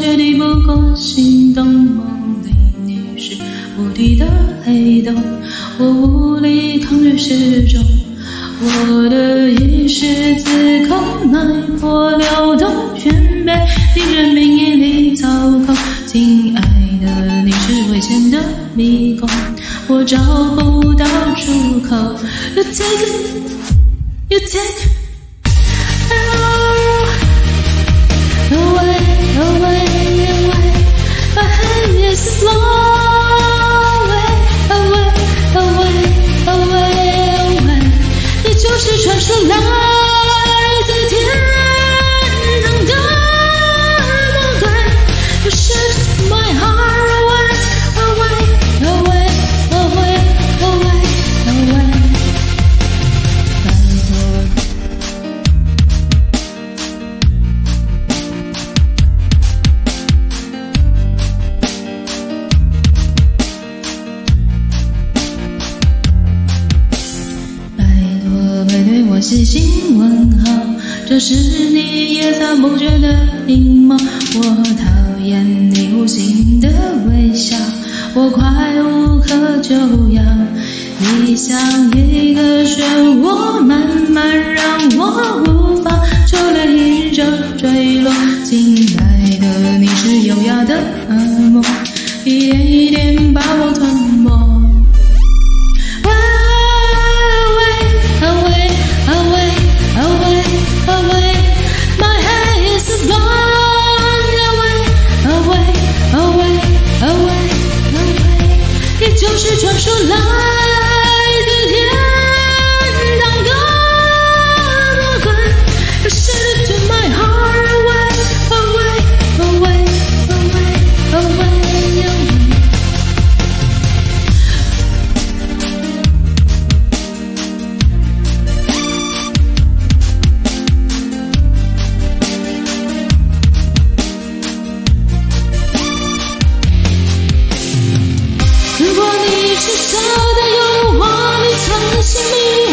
却抵不过心动，梦里你是无底的黑洞，我无力抗拒失重。我的意识自控，脉搏流动全被你人命引力操控，亲爱的，你是危险的迷宫，我找不到出口。You take, you take. 是那。我细心问候，这是你也参不倦的阴谋。我讨厌你无心的微笑，我快无可救药。你像一个漩涡，慢慢让我无法。传说来。me.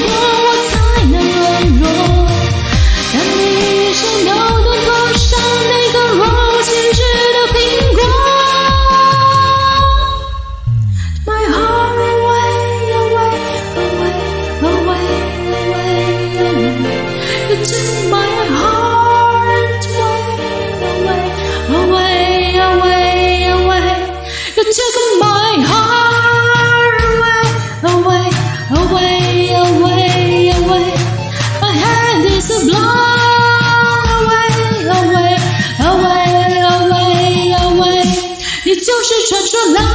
love.